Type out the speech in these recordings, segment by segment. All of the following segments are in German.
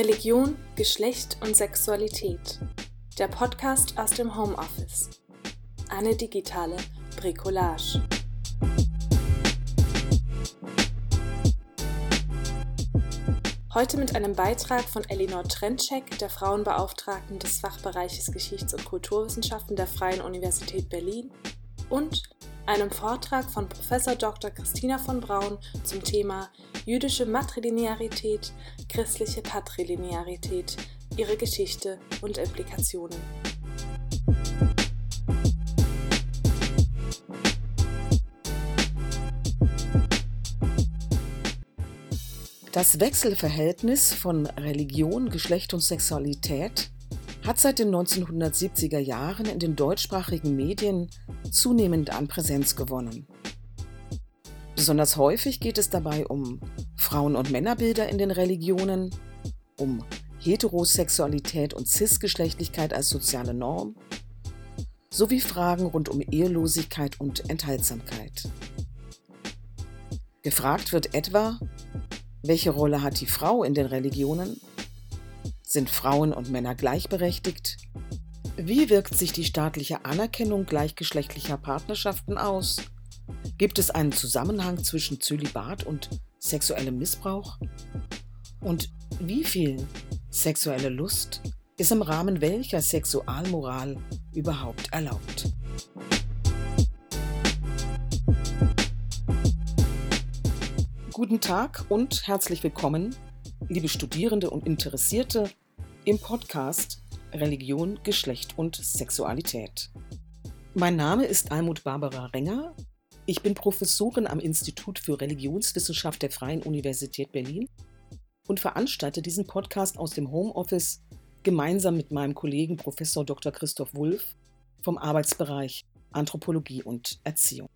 Religion, Geschlecht und Sexualität. Der Podcast aus dem Homeoffice. Eine digitale Bricolage. Heute mit einem Beitrag von Elinor Trentschek, der Frauenbeauftragten des Fachbereiches Geschichts- und Kulturwissenschaften der Freien Universität Berlin und einem Vortrag von Prof. Dr. Christina von Braun zum Thema jüdische Matrilinearität, christliche Patrilinearität, ihre Geschichte und Implikationen. Das Wechselverhältnis von Religion, Geschlecht und Sexualität hat seit den 1970er Jahren in den deutschsprachigen Medien zunehmend an Präsenz gewonnen. Besonders häufig geht es dabei um Frauen- und Männerbilder in den Religionen, um Heterosexualität und Cisgeschlechtlichkeit als soziale Norm, sowie Fragen rund um Ehelosigkeit und Enthaltsamkeit. Gefragt wird etwa, welche Rolle hat die Frau in den Religionen sind Frauen und Männer gleichberechtigt? Wie wirkt sich die staatliche Anerkennung gleichgeschlechtlicher Partnerschaften aus? Gibt es einen Zusammenhang zwischen Zölibat und sexuellem Missbrauch? Und wie viel sexuelle Lust ist im Rahmen welcher Sexualmoral überhaupt erlaubt? Guten Tag und herzlich willkommen, liebe Studierende und Interessierte im Podcast Religion, Geschlecht und Sexualität. Mein Name ist Almut Barbara Renger. Ich bin Professorin am Institut für Religionswissenschaft der Freien Universität Berlin und veranstalte diesen Podcast aus dem Homeoffice gemeinsam mit meinem Kollegen Professor Dr. Christoph Wulff vom Arbeitsbereich Anthropologie und Erziehung.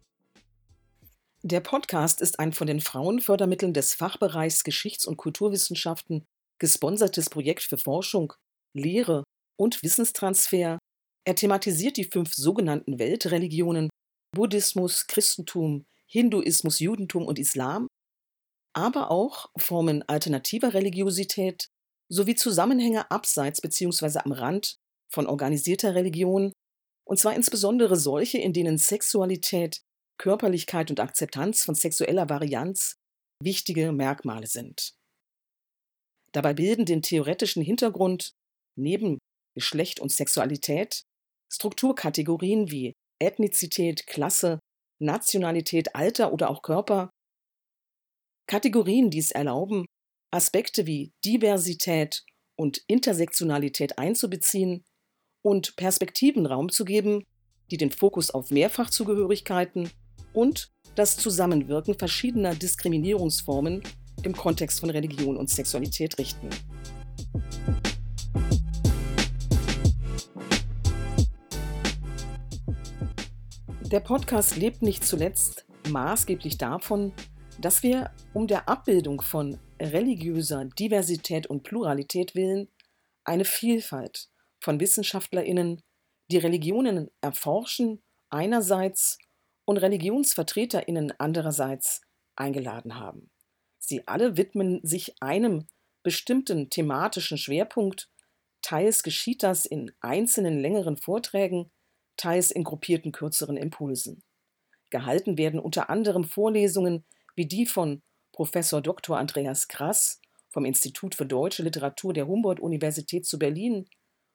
Der Podcast ist ein von den Frauenfördermitteln des Fachbereichs Geschichts- und Kulturwissenschaften gesponsertes Projekt für Forschung, Lehre und Wissenstransfer. Er thematisiert die fünf sogenannten Weltreligionen Buddhismus, Christentum, Hinduismus, Judentum und Islam, aber auch Formen alternativer Religiosität sowie Zusammenhänge abseits bzw. am Rand von organisierter Religion, und zwar insbesondere solche, in denen Sexualität, Körperlichkeit und Akzeptanz von sexueller Varianz wichtige Merkmale sind. Dabei bilden den theoretischen Hintergrund neben Geschlecht und Sexualität Strukturkategorien wie Ethnizität, Klasse, Nationalität, Alter oder auch Körper. Kategorien, die es erlauben, Aspekte wie Diversität und Intersektionalität einzubeziehen und Perspektiven Raum zu geben, die den Fokus auf Mehrfachzugehörigkeiten und das Zusammenwirken verschiedener Diskriminierungsformen im Kontext von Religion und Sexualität richten. Der Podcast lebt nicht zuletzt maßgeblich davon, dass wir um der Abbildung von religiöser Diversität und Pluralität willen eine Vielfalt von Wissenschaftlerinnen, die Religionen erforschen, einerseits und Religionsvertreterinnen andererseits eingeladen haben. Sie alle widmen sich einem bestimmten thematischen Schwerpunkt, teils geschieht das in einzelnen längeren Vorträgen, teils in gruppierten kürzeren Impulsen. Gehalten werden unter anderem Vorlesungen wie die von Professor Dr. Andreas Krass vom Institut für Deutsche Literatur der Humboldt-Universität zu Berlin,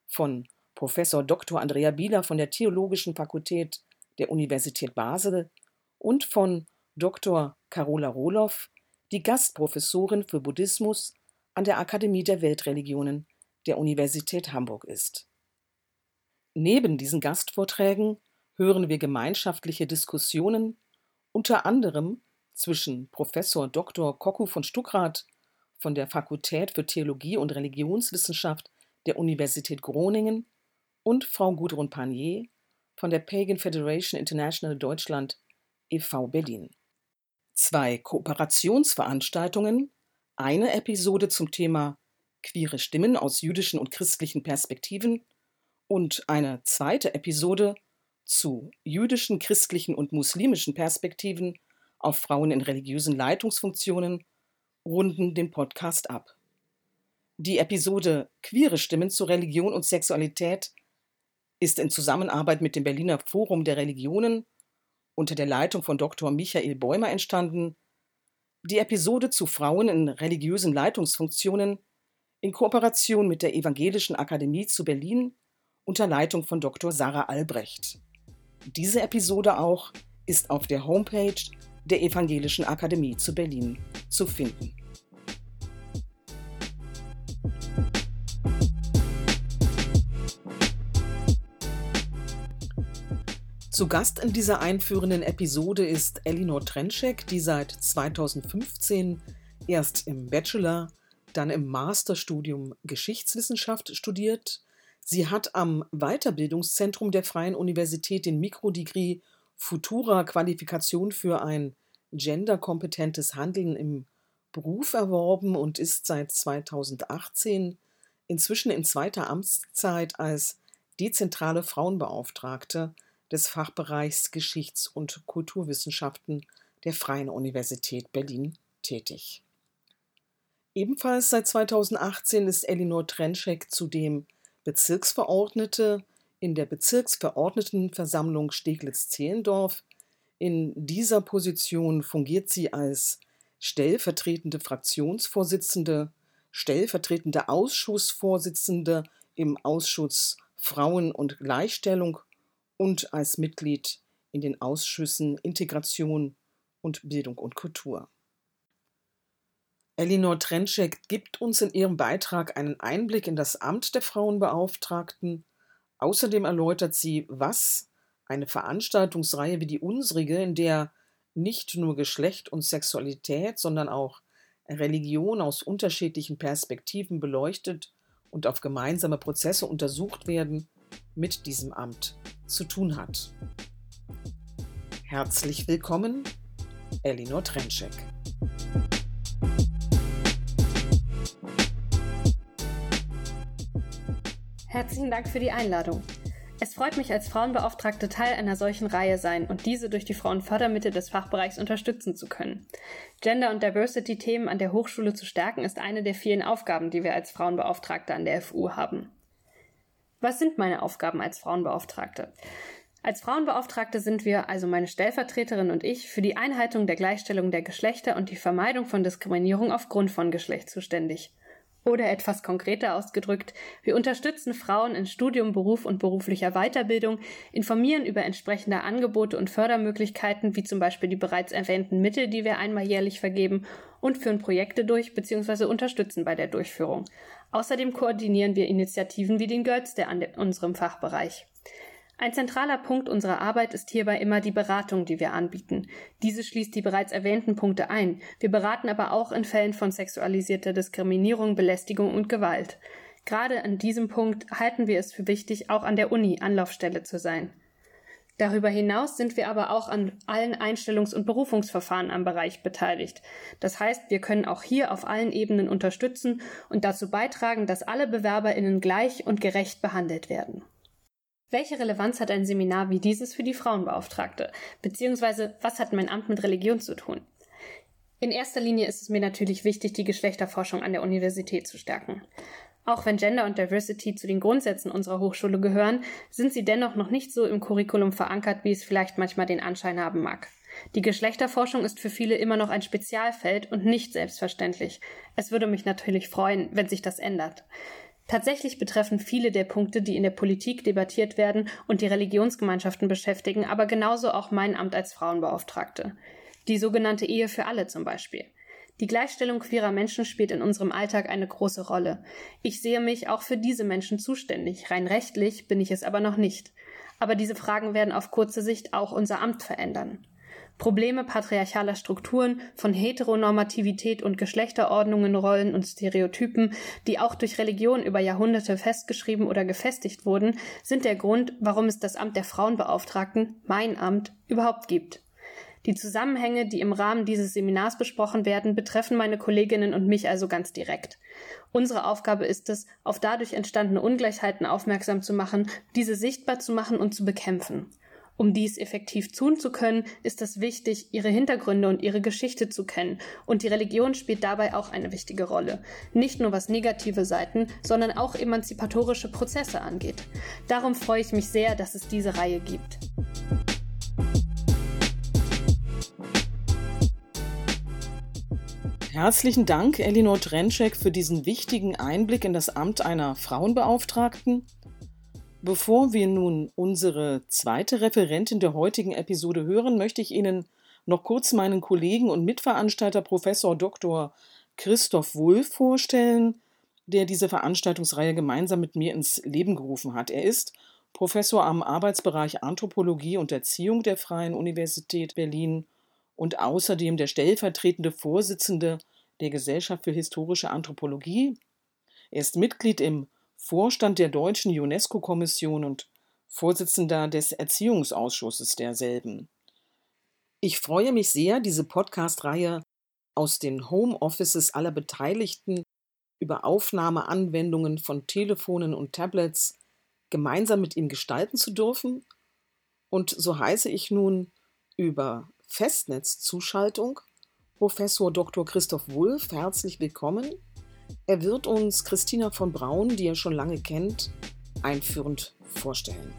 von Professor Dr. Andrea Bieler von der Theologischen Fakultät der Universität Basel und von Dr. Carola Rohloff die Gastprofessorin für Buddhismus an der Akademie der Weltreligionen der Universität Hamburg ist. Neben diesen Gastvorträgen hören wir gemeinschaftliche Diskussionen, unter anderem zwischen Professor Dr. Koku von Stuckrad von der Fakultät für Theologie und Religionswissenschaft der Universität Groningen und Frau Gudrun Panier von der Pagan Federation International Deutschland e.V. Berlin zwei Kooperationsveranstaltungen, eine Episode zum Thema queere Stimmen aus jüdischen und christlichen Perspektiven und eine zweite Episode zu jüdischen, christlichen und muslimischen Perspektiven auf Frauen in religiösen Leitungsfunktionen runden den Podcast ab. Die Episode Queere Stimmen zu Religion und Sexualität ist in Zusammenarbeit mit dem Berliner Forum der Religionen unter der Leitung von Dr. Michael Bäumer entstanden. Die Episode zu Frauen in religiösen Leitungsfunktionen in Kooperation mit der Evangelischen Akademie zu Berlin unter Leitung von Dr. Sarah Albrecht. Diese Episode auch ist auf der Homepage der Evangelischen Akademie zu Berlin zu finden. Zu Gast in dieser einführenden Episode ist Elinor Trenschek, die seit 2015 erst im Bachelor, dann im Masterstudium Geschichtswissenschaft studiert. Sie hat am Weiterbildungszentrum der Freien Universität den Mikrodegree Futura Qualifikation für ein genderkompetentes Handeln im Beruf erworben und ist seit 2018 inzwischen in zweiter Amtszeit als dezentrale Frauenbeauftragte des Fachbereichs Geschichts- und Kulturwissenschaften der Freien Universität Berlin tätig. Ebenfalls seit 2018 ist Elinor Trenschek zudem Bezirksverordnete in der Bezirksverordnetenversammlung Steglitz-Zehlendorf. In dieser Position fungiert sie als stellvertretende Fraktionsvorsitzende, stellvertretende Ausschussvorsitzende im Ausschuss Frauen und Gleichstellung und als Mitglied in den Ausschüssen Integration und Bildung und Kultur. Elinor Trenschek gibt uns in ihrem Beitrag einen Einblick in das Amt der Frauenbeauftragten. Außerdem erläutert sie, was eine Veranstaltungsreihe wie die unsrige, in der nicht nur Geschlecht und Sexualität, sondern auch Religion aus unterschiedlichen Perspektiven beleuchtet und auf gemeinsame Prozesse untersucht werden, mit diesem Amt zu tun hat. Herzlich willkommen, Elinor Trenschek. Herzlichen Dank für die Einladung. Es freut mich, als Frauenbeauftragte Teil einer solchen Reihe sein und diese durch die Frauenfördermittel des Fachbereichs unterstützen zu können. Gender- und Diversity-Themen an der Hochschule zu stärken ist eine der vielen Aufgaben, die wir als Frauenbeauftragte an der FU haben. Was sind meine Aufgaben als Frauenbeauftragte? Als Frauenbeauftragte sind wir, also meine Stellvertreterin und ich, für die Einhaltung der Gleichstellung der Geschlechter und die Vermeidung von Diskriminierung aufgrund von Geschlecht zuständig. Oder etwas konkreter ausgedrückt, wir unterstützen Frauen in Studium, Beruf und beruflicher Weiterbildung, informieren über entsprechende Angebote und Fördermöglichkeiten, wie zum Beispiel die bereits erwähnten Mittel, die wir einmal jährlich vergeben, und führen Projekte durch bzw. unterstützen bei der Durchführung. Außerdem koordinieren wir Initiativen wie den Girls Day an unserem Fachbereich. Ein zentraler Punkt unserer Arbeit ist hierbei immer die Beratung, die wir anbieten. Diese schließt die bereits erwähnten Punkte ein. Wir beraten aber auch in Fällen von sexualisierter Diskriminierung, Belästigung und Gewalt. Gerade an diesem Punkt halten wir es für wichtig, auch an der Uni Anlaufstelle zu sein. Darüber hinaus sind wir aber auch an allen Einstellungs- und Berufungsverfahren am Bereich beteiligt. Das heißt, wir können auch hier auf allen Ebenen unterstützen und dazu beitragen, dass alle Bewerberinnen gleich und gerecht behandelt werden. Welche Relevanz hat ein Seminar wie dieses für die Frauenbeauftragte? Beziehungsweise, was hat mein Amt mit Religion zu tun? In erster Linie ist es mir natürlich wichtig, die Geschlechterforschung an der Universität zu stärken. Auch wenn Gender und Diversity zu den Grundsätzen unserer Hochschule gehören, sind sie dennoch noch nicht so im Curriculum verankert, wie es vielleicht manchmal den Anschein haben mag. Die Geschlechterforschung ist für viele immer noch ein Spezialfeld und nicht selbstverständlich. Es würde mich natürlich freuen, wenn sich das ändert. Tatsächlich betreffen viele der Punkte, die in der Politik debattiert werden und die Religionsgemeinschaften beschäftigen, aber genauso auch mein Amt als Frauenbeauftragte. Die sogenannte Ehe für alle zum Beispiel. Die Gleichstellung queerer Menschen spielt in unserem Alltag eine große Rolle. Ich sehe mich auch für diese Menschen zuständig. Rein rechtlich bin ich es aber noch nicht. Aber diese Fragen werden auf kurze Sicht auch unser Amt verändern. Probleme patriarchaler Strukturen, von Heteronormativität und Geschlechterordnungen, Rollen und Stereotypen, die auch durch Religion über Jahrhunderte festgeschrieben oder gefestigt wurden, sind der Grund, warum es das Amt der Frauenbeauftragten, mein Amt, überhaupt gibt. Die Zusammenhänge, die im Rahmen dieses Seminars besprochen werden, betreffen meine Kolleginnen und mich also ganz direkt. Unsere Aufgabe ist es, auf dadurch entstandene Ungleichheiten aufmerksam zu machen, diese sichtbar zu machen und zu bekämpfen. Um dies effektiv tun zu können, ist es wichtig, ihre Hintergründe und ihre Geschichte zu kennen. Und die Religion spielt dabei auch eine wichtige Rolle. Nicht nur was negative Seiten, sondern auch emanzipatorische Prozesse angeht. Darum freue ich mich sehr, dass es diese Reihe gibt. Herzlichen Dank, Elinor Trenczek, für diesen wichtigen Einblick in das Amt einer Frauenbeauftragten. Bevor wir nun unsere zweite Referentin der heutigen Episode hören, möchte ich Ihnen noch kurz meinen Kollegen und Mitveranstalter Professor Dr. Christoph Wulff vorstellen, der diese Veranstaltungsreihe gemeinsam mit mir ins Leben gerufen hat. Er ist Professor am Arbeitsbereich Anthropologie und Erziehung der Freien Universität Berlin und außerdem der stellvertretende Vorsitzende der Gesellschaft für historische Anthropologie. Er ist Mitglied im Vorstand der Deutschen UNESCO-Kommission und Vorsitzender des Erziehungsausschusses derselben. Ich freue mich sehr, diese Podcast-Reihe aus den Homeoffices aller Beteiligten über Aufnahmeanwendungen von Telefonen und Tablets gemeinsam mit ihm gestalten zu dürfen. Und so heiße ich nun über Festnetzzuschaltung Professor Dr. Christoph Wulff herzlich willkommen. Er wird uns Christina von Braun, die er schon lange kennt, einführend vorstellen.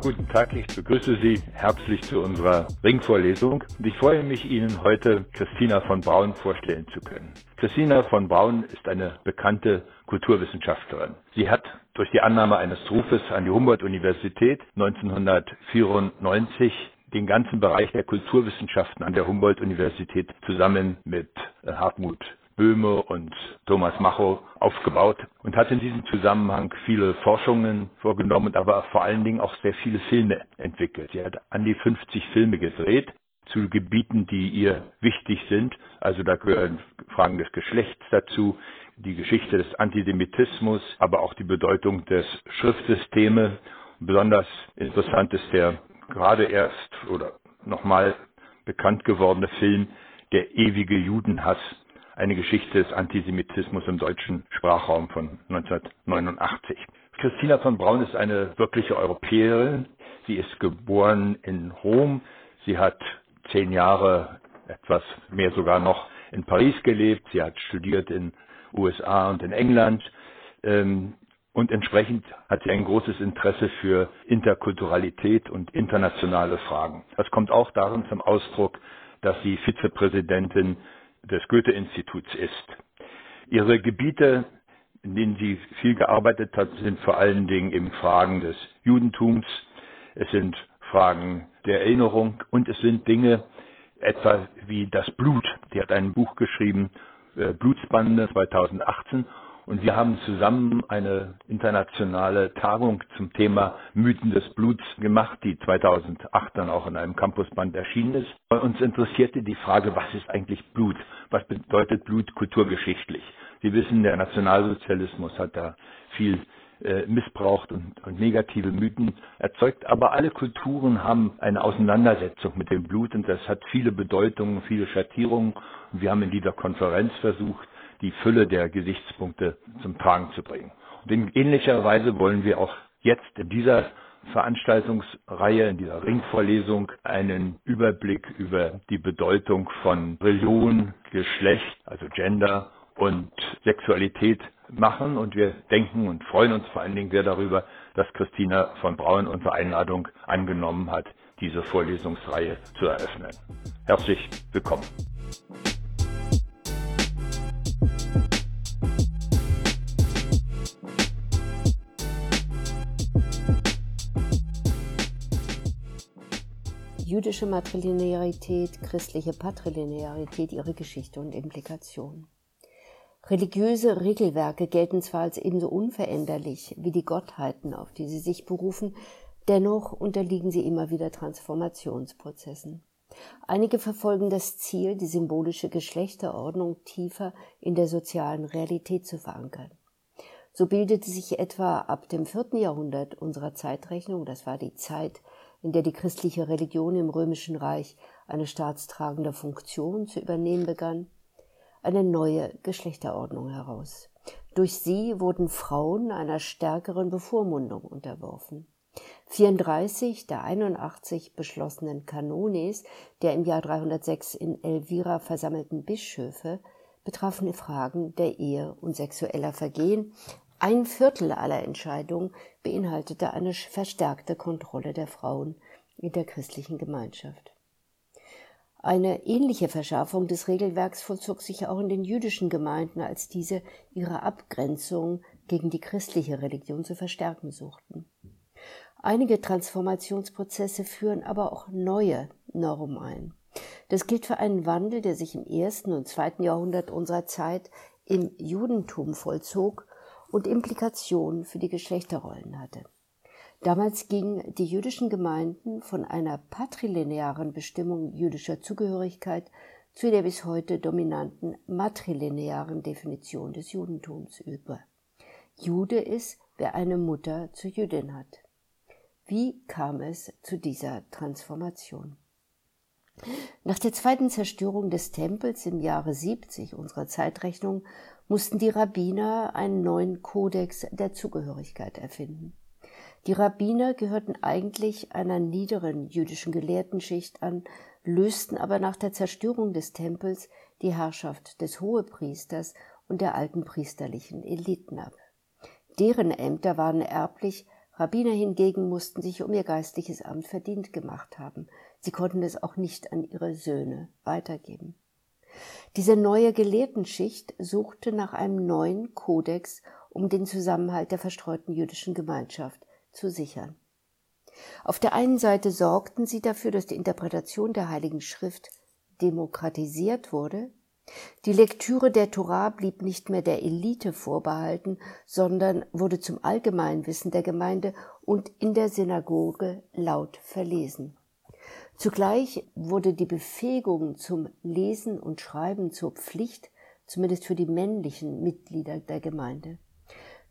Guten Tag, ich begrüße Sie herzlich zu unserer Ringvorlesung und ich freue mich, Ihnen heute Christina von Braun vorstellen zu können. Christina von Braun ist eine bekannte Kulturwissenschaftlerin. Sie hat durch die Annahme eines Rufes an die Humboldt-Universität 1994 den ganzen Bereich der Kulturwissenschaften an der Humboldt-Universität zusammen mit äh, Hartmut Böhme und Thomas Macho aufgebaut und hat in diesem Zusammenhang viele Forschungen vorgenommen, aber vor allen Dingen auch sehr viele Filme entwickelt. Sie hat an die 50 Filme gedreht zu Gebieten, die ihr wichtig sind. Also da gehören Fragen des Geschlechts dazu, die Geschichte des Antisemitismus, aber auch die Bedeutung des Schriftsystems. Besonders interessant ist der gerade erst oder nochmal bekannt gewordene Film Der ewige Judenhass, eine Geschichte des Antisemitismus im deutschen Sprachraum von 1989. Christina von Braun ist eine wirkliche Europäerin. Sie ist geboren in Rom. Sie hat zehn Jahre, etwas mehr sogar noch, in Paris gelebt. Sie hat studiert in USA und in England. Ähm, und entsprechend hat sie ein großes Interesse für Interkulturalität und internationale Fragen. Das kommt auch darin zum Ausdruck, dass sie Vizepräsidentin des Goethe-Instituts ist. Ihre Gebiete, in denen sie viel gearbeitet hat, sind vor allen Dingen eben Fragen des Judentums, es sind Fragen der Erinnerung und es sind Dinge etwa wie das Blut. Sie hat ein Buch geschrieben, äh, Blutsbande 2018 und wir haben zusammen eine internationale Tagung zum Thema Mythen des Bluts gemacht, die 2008 dann auch in einem Campusband erschienen ist. Bei uns interessierte die Frage, was ist eigentlich Blut? Was bedeutet Blut kulturgeschichtlich? Sie wissen, der Nationalsozialismus hat da viel äh, missbraucht und, und negative Mythen erzeugt. Aber alle Kulturen haben eine Auseinandersetzung mit dem Blut und das hat viele Bedeutungen, viele Schattierungen. Und wir haben in dieser Konferenz versucht, die Fülle der Gesichtspunkte zum Tragen zu bringen. Und in ähnlicher Weise wollen wir auch jetzt in dieser Veranstaltungsreihe, in dieser Ringvorlesung einen Überblick über die Bedeutung von Religion, Geschlecht, also Gender und Sexualität machen. Und wir denken und freuen uns vor allen Dingen sehr darüber, dass Christina von Braun unsere Einladung angenommen hat, diese Vorlesungsreihe zu eröffnen. Herzlich willkommen. jüdische Matrilinearität, christliche Patrilinearität, ihre Geschichte und Implikationen. Religiöse Regelwerke gelten zwar als ebenso unveränderlich wie die Gottheiten, auf die sie sich berufen, dennoch unterliegen sie immer wieder Transformationsprozessen. Einige verfolgen das Ziel, die symbolische Geschlechterordnung tiefer in der sozialen Realität zu verankern. So bildete sich etwa ab dem vierten Jahrhundert unserer Zeitrechnung, das war die Zeit in der die christliche Religion im römischen Reich eine staatstragende Funktion zu übernehmen begann, eine neue Geschlechterordnung heraus. Durch sie wurden Frauen einer stärkeren Bevormundung unterworfen. 34 der 81 beschlossenen Kanones der im Jahr 306 in Elvira versammelten Bischöfe betrafen Fragen der Ehe und sexueller Vergehen. Ein Viertel aller Entscheidungen beinhaltete eine verstärkte Kontrolle der Frauen in der christlichen Gemeinschaft. Eine ähnliche Verschärfung des Regelwerks vollzog sich auch in den jüdischen Gemeinden, als diese ihre Abgrenzung gegen die christliche Religion zu verstärken suchten. Einige Transformationsprozesse führen aber auch neue Normen ein. Das gilt für einen Wandel, der sich im ersten und zweiten Jahrhundert unserer Zeit im Judentum vollzog und Implikationen für die Geschlechterrollen hatte. Damals gingen die jüdischen Gemeinden von einer patrilinearen Bestimmung jüdischer Zugehörigkeit zu der bis heute dominanten matrilinearen Definition des Judentums über. Jude ist, wer eine Mutter zur Jüdin hat. Wie kam es zu dieser Transformation? Nach der zweiten Zerstörung des Tempels im Jahre 70 unserer Zeitrechnung mussten die Rabbiner einen neuen Kodex der Zugehörigkeit erfinden. Die Rabbiner gehörten eigentlich einer niederen jüdischen Gelehrtenschicht an, lösten aber nach der Zerstörung des Tempels die Herrschaft des Hohepriesters und der alten priesterlichen Eliten ab. Deren Ämter waren erblich, Rabbiner hingegen mussten sich um ihr geistliches Amt verdient gemacht haben. Sie konnten es auch nicht an ihre Söhne weitergeben. Diese neue Gelehrtenschicht suchte nach einem neuen Kodex, um den Zusammenhalt der verstreuten jüdischen Gemeinschaft zu sichern. Auf der einen Seite sorgten sie dafür, dass die Interpretation der Heiligen Schrift demokratisiert wurde. Die Lektüre der Torah blieb nicht mehr der Elite vorbehalten, sondern wurde zum Allgemeinwissen der Gemeinde und in der Synagoge laut verlesen. Zugleich wurde die Befähigung zum Lesen und Schreiben zur Pflicht, zumindest für die männlichen Mitglieder der Gemeinde.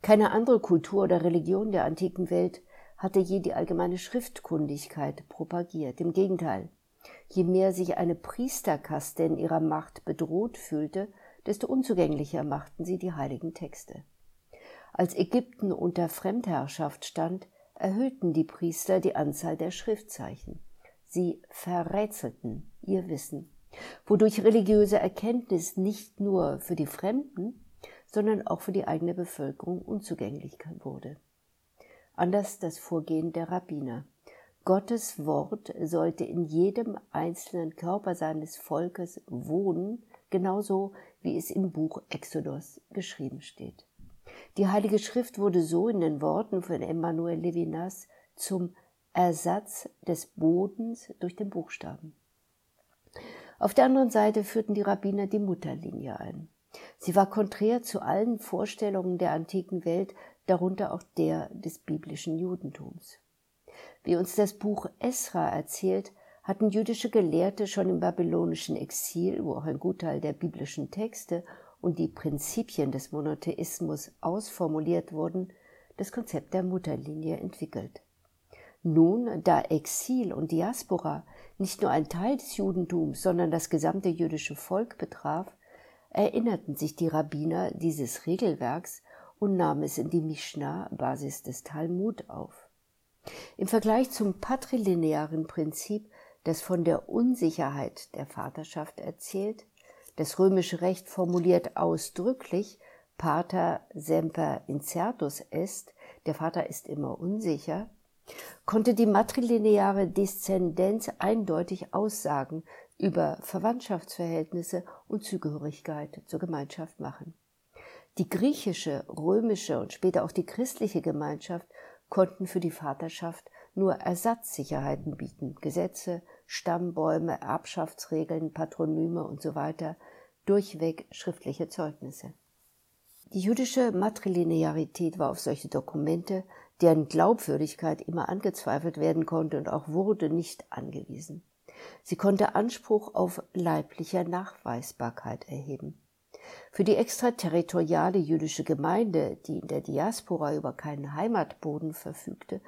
Keine andere Kultur oder Religion der antiken Welt hatte je die allgemeine Schriftkundigkeit propagiert. Im Gegenteil, je mehr sich eine Priesterkaste in ihrer Macht bedroht fühlte, desto unzugänglicher machten sie die heiligen Texte. Als Ägypten unter Fremdherrschaft stand, erhöhten die Priester die Anzahl der Schriftzeichen. Sie verrätselten ihr Wissen, wodurch religiöse Erkenntnis nicht nur für die Fremden, sondern auch für die eigene Bevölkerung unzugänglich wurde. Anders das Vorgehen der Rabbiner. Gottes Wort sollte in jedem einzelnen Körper seines Volkes wohnen, genauso wie es im Buch Exodus geschrieben steht. Die Heilige Schrift wurde so in den Worten von Emmanuel Levinas zum Ersatz des Bodens durch den Buchstaben. Auf der anderen Seite führten die Rabbiner die Mutterlinie ein. Sie war konträr zu allen Vorstellungen der antiken Welt, darunter auch der des biblischen Judentums. Wie uns das Buch Esra erzählt, hatten jüdische Gelehrte schon im babylonischen Exil, wo auch ein Gutteil der biblischen Texte und die Prinzipien des Monotheismus ausformuliert wurden, das Konzept der Mutterlinie entwickelt. Nun, da Exil und Diaspora nicht nur ein Teil des Judentums, sondern das gesamte jüdische Volk betraf, erinnerten sich die Rabbiner dieses Regelwerks und nahmen es in die Mishnah, Basis des Talmud, auf. Im Vergleich zum patrilinearen Prinzip, das von der Unsicherheit der Vaterschaft erzählt, das römische Recht formuliert ausdrücklich Pater semper incertus est, der Vater ist immer unsicher, konnte die matrilineare Deszendenz eindeutig aussagen über Verwandtschaftsverhältnisse und Zugehörigkeit zur Gemeinschaft machen. Die griechische, römische und später auch die christliche Gemeinschaft konnten für die Vaterschaft nur Ersatzsicherheiten bieten, Gesetze, Stammbäume, Erbschaftsregeln, Patronyme usw., so durchweg schriftliche Zeugnisse. Die jüdische Matrilinearität war auf solche Dokumente, deren Glaubwürdigkeit immer angezweifelt werden konnte und auch wurde, nicht angewiesen. Sie konnte Anspruch auf leibliche Nachweisbarkeit erheben. Für die extraterritoriale jüdische Gemeinde, die in der Diaspora über keinen Heimatboden verfügte,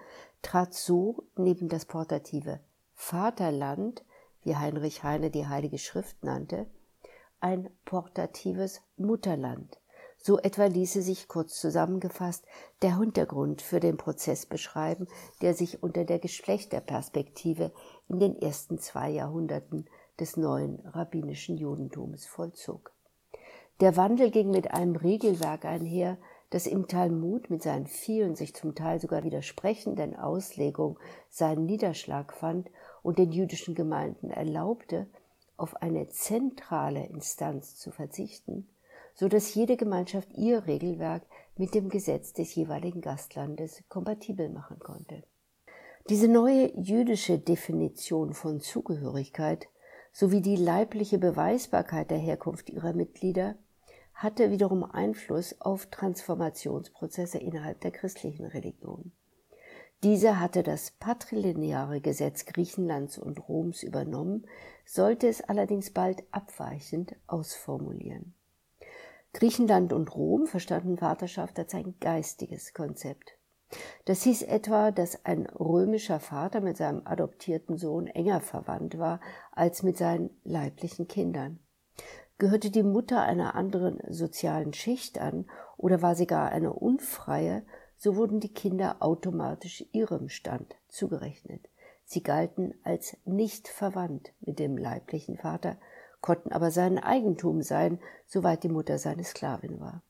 trat so neben das portative Vaterland, wie Heinrich Heine die Heilige Schrift nannte, ein portatives Mutterland So etwa ließe sich kurz zusammengefasst der Hintergrund für den Prozess beschreiben, der sich unter der Geschlechterperspektive in den ersten zwei Jahrhunderten des neuen rabbinischen Judentums vollzog. Der Wandel ging mit einem Regelwerk einher, das im Talmud mit seinen vielen sich zum Teil sogar widersprechenden Auslegungen seinen Niederschlag fand und den jüdischen Gemeinden erlaubte, auf eine zentrale Instanz zu verzichten, so dass jede Gemeinschaft ihr Regelwerk mit dem Gesetz des jeweiligen Gastlandes kompatibel machen konnte. Diese neue jüdische Definition von Zugehörigkeit sowie die leibliche Beweisbarkeit der Herkunft ihrer Mitglieder hatte wiederum Einfluss auf Transformationsprozesse innerhalb der christlichen Religion. Diese hatte das patrilineare Gesetz Griechenlands und Roms übernommen, sollte es allerdings bald abweichend ausformulieren. Griechenland und Rom verstanden Vaterschaft als ein geistiges Konzept. Das hieß etwa, dass ein römischer Vater mit seinem adoptierten Sohn enger verwandt war als mit seinen leiblichen Kindern. Gehörte die Mutter einer anderen sozialen Schicht an oder war sie gar eine unfreie, so wurden die Kinder automatisch ihrem Stand zugerechnet. Sie galten als nicht verwandt mit dem leiblichen Vater, konnten aber sein Eigentum sein, soweit die Mutter seine Sklavin war.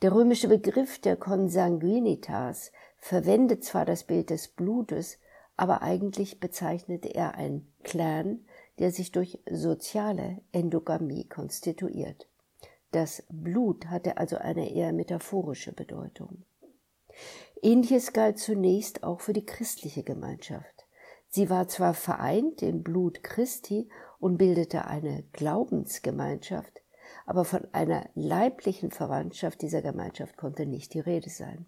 Der römische Begriff der Consanguinitas verwendet zwar das Bild des Blutes, aber eigentlich bezeichnete er einen Clan, der sich durch soziale Endogamie konstituiert. Das Blut hatte also eine eher metaphorische Bedeutung. Ähnliches galt zunächst auch für die christliche Gemeinschaft. Sie war zwar vereint im Blut Christi und bildete eine Glaubensgemeinschaft, aber von einer leiblichen Verwandtschaft dieser Gemeinschaft konnte nicht die Rede sein.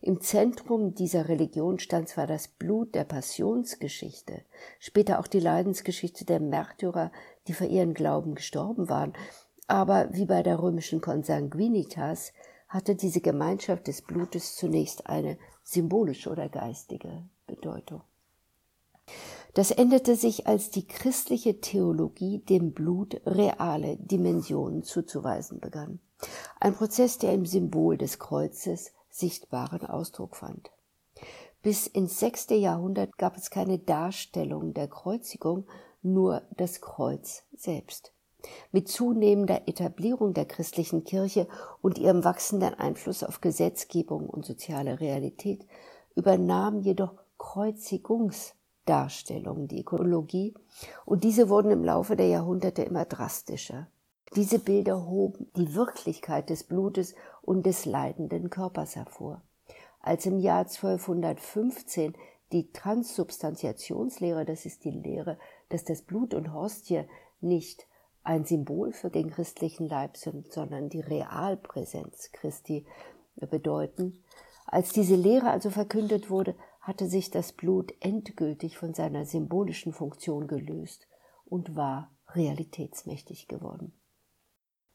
Im Zentrum dieser Religion stand zwar das Blut der Passionsgeschichte, später auch die Leidensgeschichte der Märtyrer, die für ihren Glauben gestorben waren, aber wie bei der römischen Consanguinitas hatte diese Gemeinschaft des Blutes zunächst eine symbolische oder geistige Bedeutung. Das änderte sich, als die christliche Theologie dem Blut reale Dimensionen zuzuweisen begann. Ein Prozess, der im Symbol des Kreuzes sichtbaren Ausdruck fand. Bis ins sechste Jahrhundert gab es keine Darstellung der Kreuzigung, nur das Kreuz selbst. Mit zunehmender Etablierung der christlichen Kirche und ihrem wachsenden Einfluss auf Gesetzgebung und soziale Realität übernahm jedoch Kreuzigungs Darstellungen, die Ökologie, und diese wurden im Laufe der Jahrhunderte immer drastischer. Diese Bilder hoben die Wirklichkeit des Blutes und des leidenden Körpers hervor. Als im Jahr 1215 die Transsubstantiationslehre, das ist die Lehre, dass das Blut und Hostie nicht ein Symbol für den christlichen Leib sind, sondern die Realpräsenz Christi bedeuten. Als diese Lehre also verkündet wurde, hatte sich das Blut endgültig von seiner symbolischen Funktion gelöst und war realitätsmächtig geworden.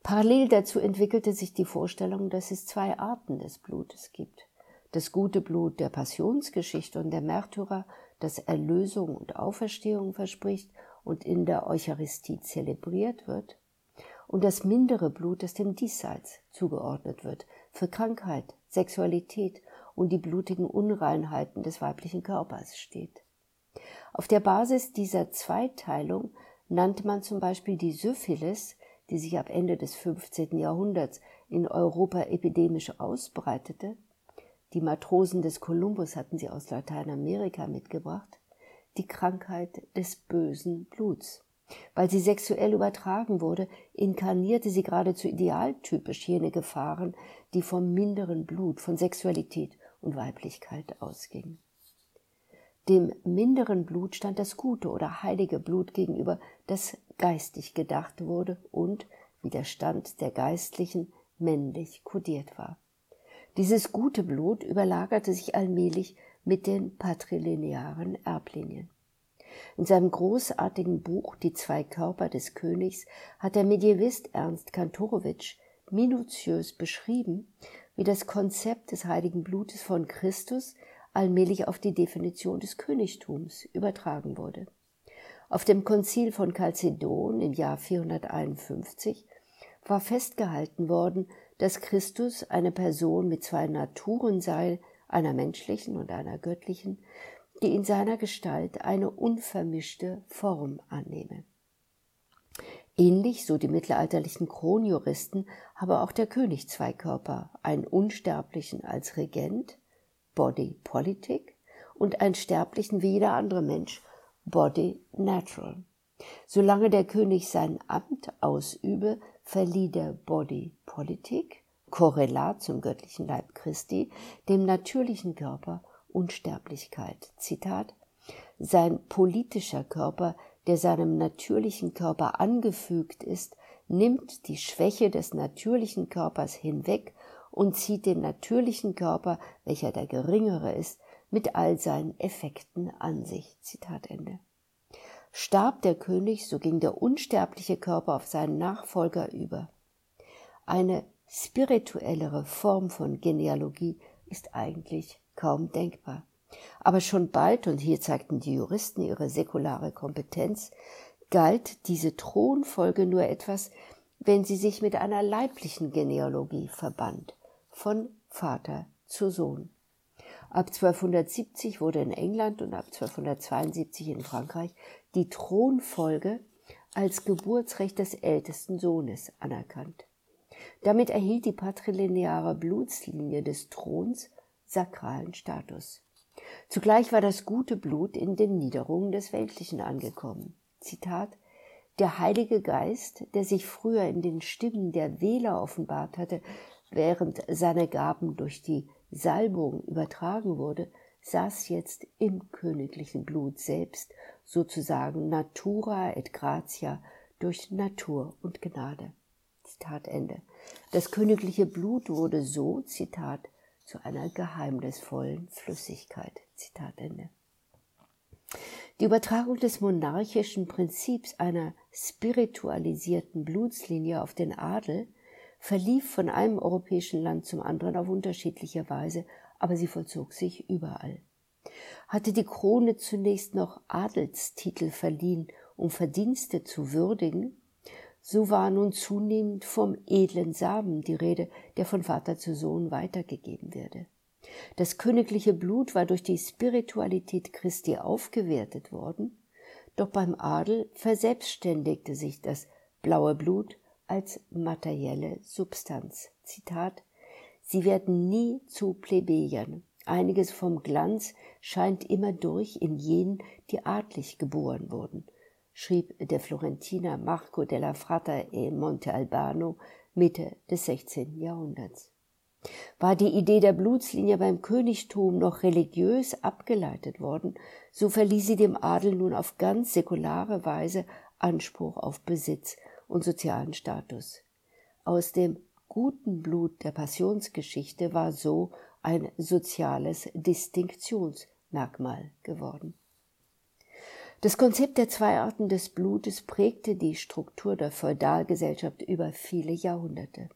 Parallel dazu entwickelte sich die Vorstellung, dass es zwei Arten des Blutes gibt. Das gute Blut der Passionsgeschichte und der Märtyrer, das Erlösung und Auferstehung verspricht und in der Eucharistie zelebriert wird, und das mindere Blut, das dem Diesseits zugeordnet wird, für Krankheit, Sexualität und die blutigen Unreinheiten des weiblichen Körpers steht. Auf der Basis dieser Zweiteilung nannte man zum Beispiel die Syphilis, die sich ab Ende des 15. Jahrhunderts in Europa epidemisch ausbreitete, die Matrosen des Kolumbus hatten sie aus Lateinamerika mitgebracht, die Krankheit des bösen Bluts. Weil sie sexuell übertragen wurde, inkarnierte sie geradezu idealtypisch jene Gefahren, die vom minderen Blut, von Sexualität und Weiblichkeit ausging. Dem minderen Blut stand das gute oder heilige Blut gegenüber, das geistig gedacht wurde und, wie der Stand der Geistlichen, männlich kodiert war. Dieses gute Blut überlagerte sich allmählich mit den patrilinearen Erblinien. In seinem großartigen Buch Die zwei Körper des Königs hat der Medievist Ernst Kantorowitsch minutiös beschrieben, wie das Konzept des heiligen Blutes von Christus allmählich auf die Definition des Königtums übertragen wurde. Auf dem Konzil von Chalcedon im Jahr 451 war festgehalten worden, dass Christus eine Person mit zwei Naturen sei, einer menschlichen und einer göttlichen, die in seiner Gestalt eine unvermischte Form annehme. Ähnlich, so die mittelalterlichen Kronjuristen, habe auch der König zwei Körper, einen unsterblichen als Regent, Body Politic, und einen sterblichen wie jeder andere Mensch, Body Natural. Solange der König sein Amt ausübe, verlieh der Body Politik, Korrelat zum göttlichen Leib Christi, dem natürlichen Körper Unsterblichkeit. Zitat Sein politischer Körper, der seinem natürlichen Körper angefügt ist, nimmt die Schwäche des natürlichen Körpers hinweg und zieht den natürlichen Körper, welcher der geringere ist, mit all seinen Effekten an sich. Zitat Ende. Starb der König, so ging der unsterbliche Körper auf seinen Nachfolger über. Eine spirituellere Form von Genealogie ist eigentlich kaum denkbar. Aber schon bald, und hier zeigten die Juristen ihre säkulare Kompetenz, galt diese Thronfolge nur etwas, wenn sie sich mit einer leiblichen Genealogie verband, von Vater zu Sohn. Ab 1270 wurde in England und ab 1272 in Frankreich die Thronfolge als Geburtsrecht des ältesten Sohnes anerkannt. Damit erhielt die patrilineare Blutslinie des Throns sakralen Status. Zugleich war das gute Blut in den Niederungen des Weltlichen angekommen. Zitat Der Heilige Geist, der sich früher in den Stimmen der Wähler offenbart hatte, während seine Gaben durch die Salbung übertragen wurde, saß jetzt im königlichen Blut selbst, sozusagen natura et gratia durch Natur und Gnade. Zitat Ende. Das königliche Blut wurde so, Zitat, zu einer geheimnisvollen Flüssigkeit. Zitat Ende. Die Übertragung des monarchischen Prinzips einer spiritualisierten Blutslinie auf den Adel verlief von einem europäischen Land zum anderen auf unterschiedliche Weise, aber sie vollzog sich überall. Hatte die Krone zunächst noch Adelstitel verliehen, um Verdienste zu würdigen, so war nun zunehmend vom edlen Samen die Rede, der von Vater zu Sohn weitergegeben werde. Das königliche Blut war durch die Spiritualität Christi aufgewertet worden, doch beim Adel verselbstständigte sich das blaue Blut als materielle Substanz. Zitat Sie werden nie zu Plebejern. Einiges vom Glanz scheint immer durch in jenen, die adlig geboren wurden schrieb der Florentiner Marco della Fratta e Monte Albano Mitte des 16. Jahrhunderts. War die Idee der Blutslinie beim Königtum noch religiös abgeleitet worden, so verlieh sie dem Adel nun auf ganz säkulare Weise Anspruch auf Besitz und sozialen Status. Aus dem guten Blut der Passionsgeschichte war so ein soziales Distinktionsmerkmal geworden. Das Konzept der zwei Arten des Blutes prägte die Struktur der Feudalgesellschaft über viele Jahrhunderte,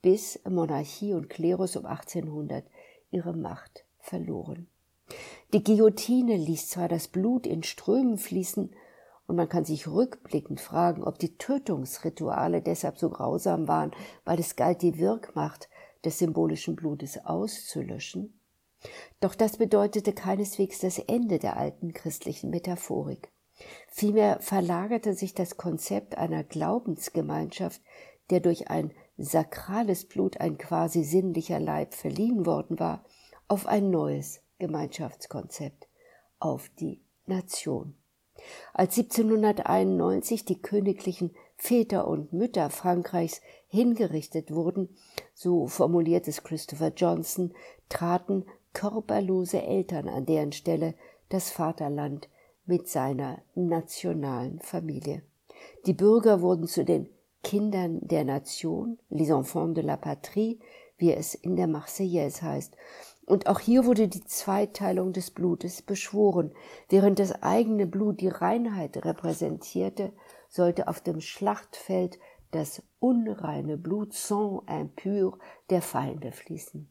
bis Monarchie und Klerus um 1800 ihre Macht verloren. Die Guillotine ließ zwar das Blut in Strömen fließen, und man kann sich rückblickend fragen, ob die Tötungsrituale deshalb so grausam waren, weil es galt, die Wirkmacht des symbolischen Blutes auszulöschen. Doch das bedeutete keineswegs das Ende der alten christlichen Metaphorik. Vielmehr verlagerte sich das Konzept einer Glaubensgemeinschaft, der durch ein sakrales Blut ein quasi sinnlicher Leib verliehen worden war, auf ein neues Gemeinschaftskonzept, auf die Nation. Als 1791 die königlichen Väter und Mütter Frankreichs hingerichtet wurden, so formuliert es Christopher Johnson, traten körperlose Eltern an deren Stelle das Vaterland mit seiner nationalen Familie. Die Bürger wurden zu den Kindern der Nation, les enfants de la patrie, wie es in der Marseillaise heißt. Und auch hier wurde die Zweiteilung des Blutes beschworen. Während das eigene Blut die Reinheit repräsentierte, sollte auf dem Schlachtfeld das unreine Blut sang impur der Feinde fließen.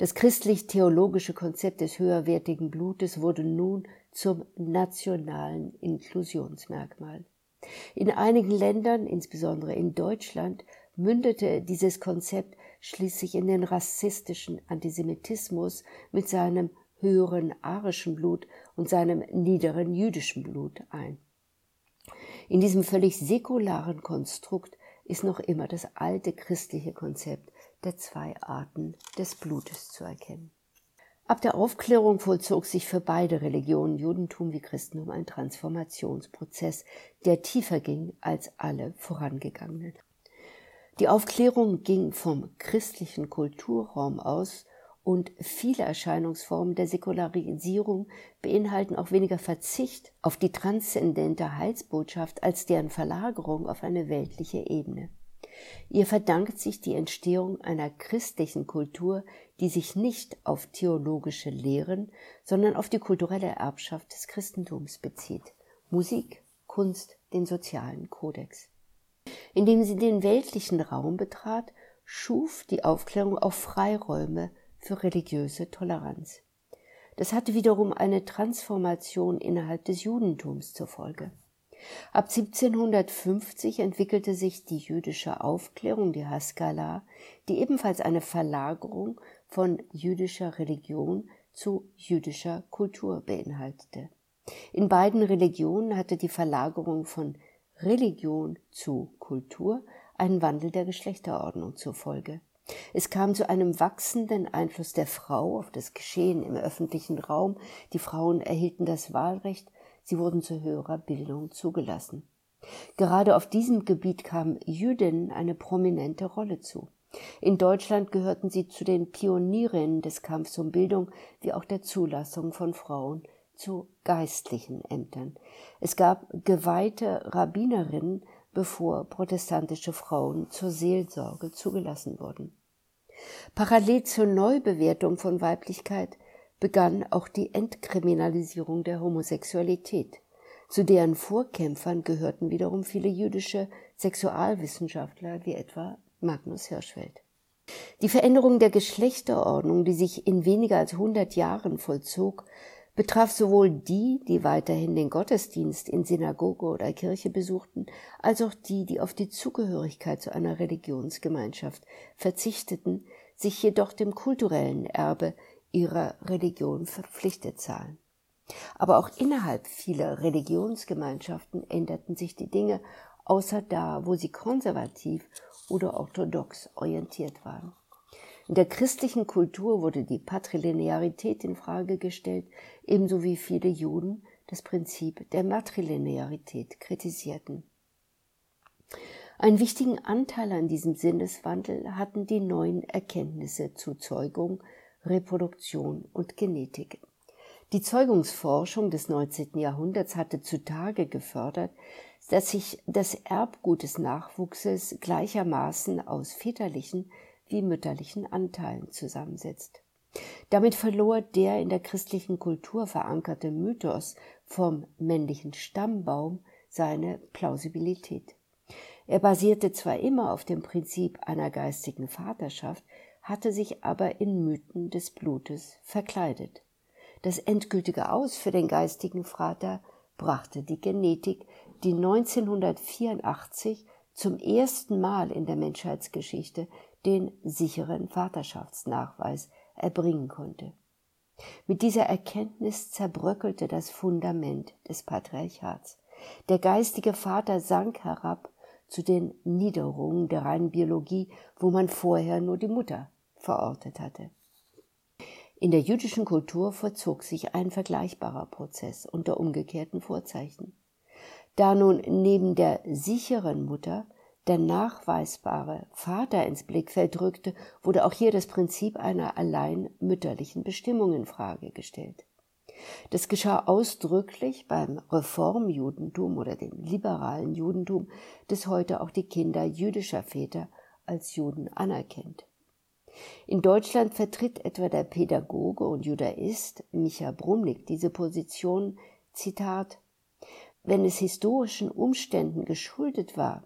Das christlich-theologische Konzept des höherwertigen Blutes wurde nun zum nationalen Inklusionsmerkmal. In einigen Ländern, insbesondere in Deutschland, mündete dieses Konzept schließlich in den rassistischen Antisemitismus mit seinem höheren arischen Blut und seinem niederen jüdischen Blut ein. In diesem völlig säkularen Konstrukt ist noch immer das alte christliche Konzept der zwei Arten des Blutes zu erkennen. Ab der Aufklärung vollzog sich für beide Religionen, Judentum wie Christentum, ein Transformationsprozess, der tiefer ging als alle vorangegangenen. Die Aufklärung ging vom christlichen Kulturraum aus und viele Erscheinungsformen der Säkularisierung beinhalten auch weniger Verzicht auf die transzendente Heilsbotschaft als deren Verlagerung auf eine weltliche Ebene. Ihr verdankt sich die Entstehung einer christlichen Kultur, die sich nicht auf theologische Lehren, sondern auf die kulturelle Erbschaft des Christentums bezieht. Musik, Kunst, den sozialen Kodex. Indem sie den weltlichen Raum betrat, schuf die Aufklärung auch Freiräume für religiöse Toleranz. Das hatte wiederum eine Transformation innerhalb des Judentums zur Folge. Ab 1750 entwickelte sich die jüdische Aufklärung, die Haskalah, die ebenfalls eine Verlagerung von jüdischer Religion zu jüdischer Kultur beinhaltete. In beiden Religionen hatte die Verlagerung von Religion zu Kultur einen Wandel der Geschlechterordnung zur Folge. Es kam zu einem wachsenden Einfluss der Frau auf das Geschehen im öffentlichen Raum. Die Frauen erhielten das Wahlrecht, sie wurden zu höherer Bildung zugelassen. Gerade auf diesem Gebiet kam Jüdinnen eine prominente Rolle zu. In Deutschland gehörten sie zu den Pionierinnen des Kampfs um Bildung wie auch der Zulassung von Frauen zu geistlichen Ämtern. Es gab geweihte Rabbinerinnen, bevor protestantische Frauen zur Seelsorge zugelassen wurden. Parallel zur Neubewertung von Weiblichkeit begann auch die Entkriminalisierung der Homosexualität. Zu deren Vorkämpfern gehörten wiederum viele jüdische Sexualwissenschaftler wie etwa Magnus Hirschfeld. Die Veränderung der Geschlechterordnung, die sich in weniger als 100 Jahren vollzog, betraf sowohl die, die weiterhin den Gottesdienst in Synagoge oder Kirche besuchten, als auch die, die auf die Zugehörigkeit zu einer Religionsgemeinschaft verzichteten, sich jedoch dem kulturellen Erbe ihrer Religion verpflichtet sahen. Aber auch innerhalb vieler Religionsgemeinschaften änderten sich die Dinge, außer da, wo sie konservativ oder orthodox orientiert waren. In der christlichen Kultur wurde die Patrilinearität in Frage gestellt, ebenso wie viele Juden das Prinzip der Matrilinearität kritisierten. Einen wichtigen Anteil an diesem Sinneswandel hatten die neuen Erkenntnisse zu Zeugung, Reproduktion und Genetik. Die Zeugungsforschung des 19. Jahrhunderts hatte zutage gefördert, dass sich das Erbgut des Nachwuchses gleichermaßen aus väterlichen wie mütterlichen Anteilen zusammensetzt. Damit verlor der in der christlichen Kultur verankerte Mythos vom männlichen Stammbaum seine Plausibilität. Er basierte zwar immer auf dem Prinzip einer geistigen Vaterschaft, hatte sich aber in Mythen des Blutes verkleidet. Das endgültige Aus für den geistigen Vater brachte die Genetik, die 1984 zum ersten Mal in der Menschheitsgeschichte den sicheren Vaterschaftsnachweis erbringen konnte. Mit dieser Erkenntnis zerbröckelte das Fundament des Patriarchats. Der geistige Vater sank herab zu den Niederungen der reinen Biologie, wo man vorher nur die Mutter verortet hatte. In der jüdischen Kultur vollzog sich ein vergleichbarer Prozess unter umgekehrten Vorzeichen. Da nun neben der sicheren Mutter der nachweisbare Vater ins Blickfeld rückte, wurde auch hier das Prinzip einer allein mütterlichen Bestimmung in Frage gestellt. Das geschah ausdrücklich beim Reformjudentum oder dem liberalen Judentum, das heute auch die Kinder jüdischer Väter als Juden anerkennt. In Deutschland vertritt etwa der Pädagoge und Judaist Micha Brumlik diese Position, Zitat, wenn es historischen Umständen geschuldet war,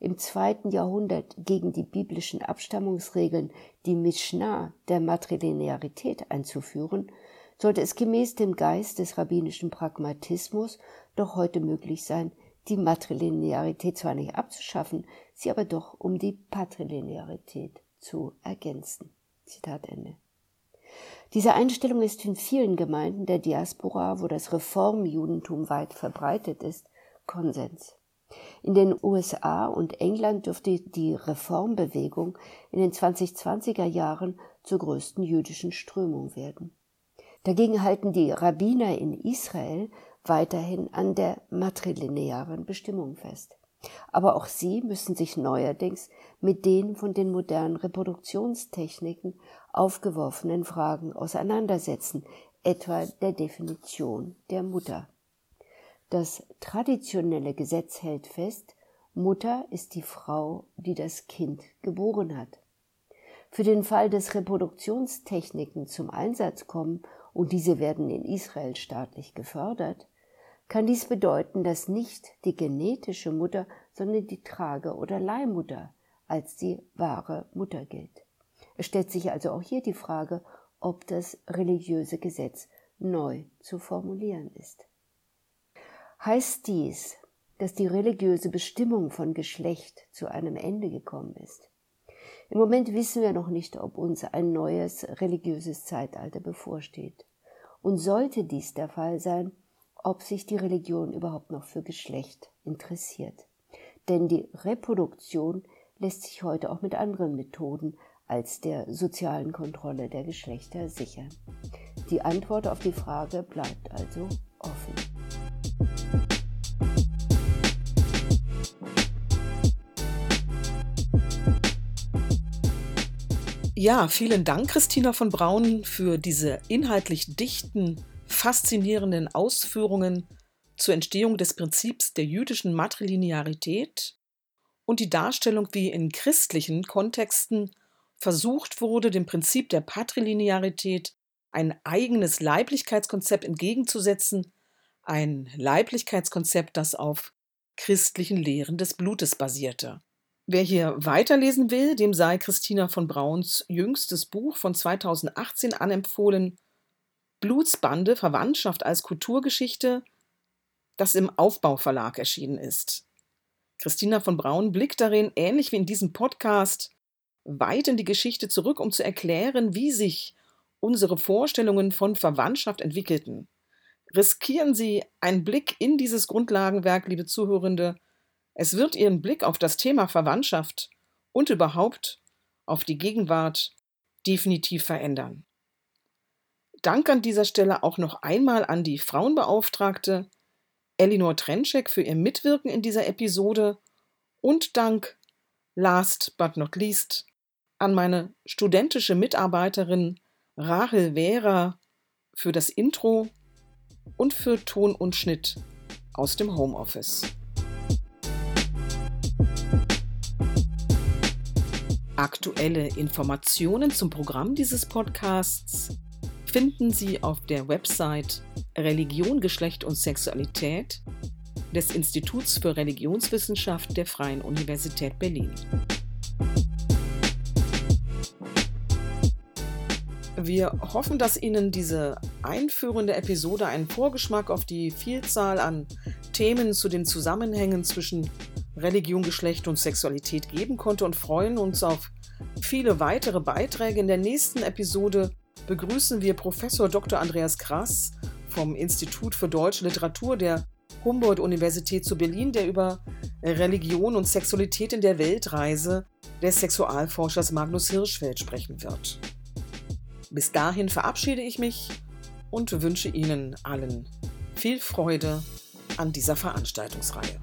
im zweiten Jahrhundert gegen die biblischen Abstammungsregeln die Mishnah der Matrilinearität einzuführen, sollte es gemäß dem Geist des rabbinischen Pragmatismus doch heute möglich sein, die Matrilinearität zwar nicht abzuschaffen, sie aber doch um die Patrilinearität zu ergänzen. Zitat Ende. Diese Einstellung ist in vielen Gemeinden der Diaspora, wo das Reformjudentum weit verbreitet ist, Konsens. In den USA und England dürfte die Reformbewegung in den 2020er Jahren zur größten jüdischen Strömung werden. Dagegen halten die Rabbiner in Israel weiterhin an der matrilinearen Bestimmung fest. Aber auch sie müssen sich neuerdings mit den von den modernen Reproduktionstechniken aufgeworfenen Fragen auseinandersetzen, etwa der Definition der Mutter. Das traditionelle Gesetz hält fest, Mutter ist die Frau, die das Kind geboren hat. Für den Fall, dass Reproduktionstechniken zum Einsatz kommen, und diese werden in Israel staatlich gefördert, kann dies bedeuten, dass nicht die genetische Mutter, sondern die Trage- oder Leihmutter als die wahre Mutter gilt. Es stellt sich also auch hier die Frage, ob das religiöse Gesetz neu zu formulieren ist. Heißt dies, dass die religiöse Bestimmung von Geschlecht zu einem Ende gekommen ist? Im Moment wissen wir noch nicht, ob uns ein neues religiöses Zeitalter bevorsteht. Und sollte dies der Fall sein, ob sich die Religion überhaupt noch für Geschlecht interessiert. Denn die Reproduktion lässt sich heute auch mit anderen Methoden als der sozialen Kontrolle der Geschlechter sichern. Die Antwort auf die Frage bleibt also offen. Ja, vielen Dank, Christina von Braun, für diese inhaltlich dichten faszinierenden Ausführungen zur Entstehung des Prinzips der jüdischen Matrilinearität und die Darstellung, wie in christlichen Kontexten versucht wurde, dem Prinzip der Patrilinearität ein eigenes Leiblichkeitskonzept entgegenzusetzen, ein Leiblichkeitskonzept, das auf christlichen Lehren des Blutes basierte. Wer hier weiterlesen will, dem sei Christina von Brauns jüngstes Buch von 2018 anempfohlen, Blutsbande Verwandtschaft als Kulturgeschichte, das im Aufbauverlag erschienen ist. Christina von Braun blickt darin, ähnlich wie in diesem Podcast, weit in die Geschichte zurück, um zu erklären, wie sich unsere Vorstellungen von Verwandtschaft entwickelten. Riskieren Sie einen Blick in dieses Grundlagenwerk, liebe Zuhörende. Es wird Ihren Blick auf das Thema Verwandtschaft und überhaupt auf die Gegenwart definitiv verändern. Dank an dieser Stelle auch noch einmal an die Frauenbeauftragte Elinor Trenschek für ihr Mitwirken in dieser Episode und Dank, last but not least, an meine studentische Mitarbeiterin Rachel Vera für das Intro und für Ton und Schnitt aus dem Homeoffice. Aktuelle Informationen zum Programm dieses Podcasts finden Sie auf der Website Religion, Geschlecht und Sexualität des Instituts für Religionswissenschaft der Freien Universität Berlin. Wir hoffen, dass Ihnen diese einführende Episode einen Vorgeschmack auf die Vielzahl an Themen zu den Zusammenhängen zwischen Religion, Geschlecht und Sexualität geben konnte und freuen uns auf viele weitere Beiträge in der nächsten Episode begrüßen wir Professor Dr. Andreas Krass vom Institut für Deutsche Literatur der Humboldt-Universität zu Berlin, der über Religion und Sexualität in der Weltreise des Sexualforschers Magnus Hirschfeld sprechen wird. Bis dahin verabschiede ich mich und wünsche Ihnen allen viel Freude an dieser Veranstaltungsreihe.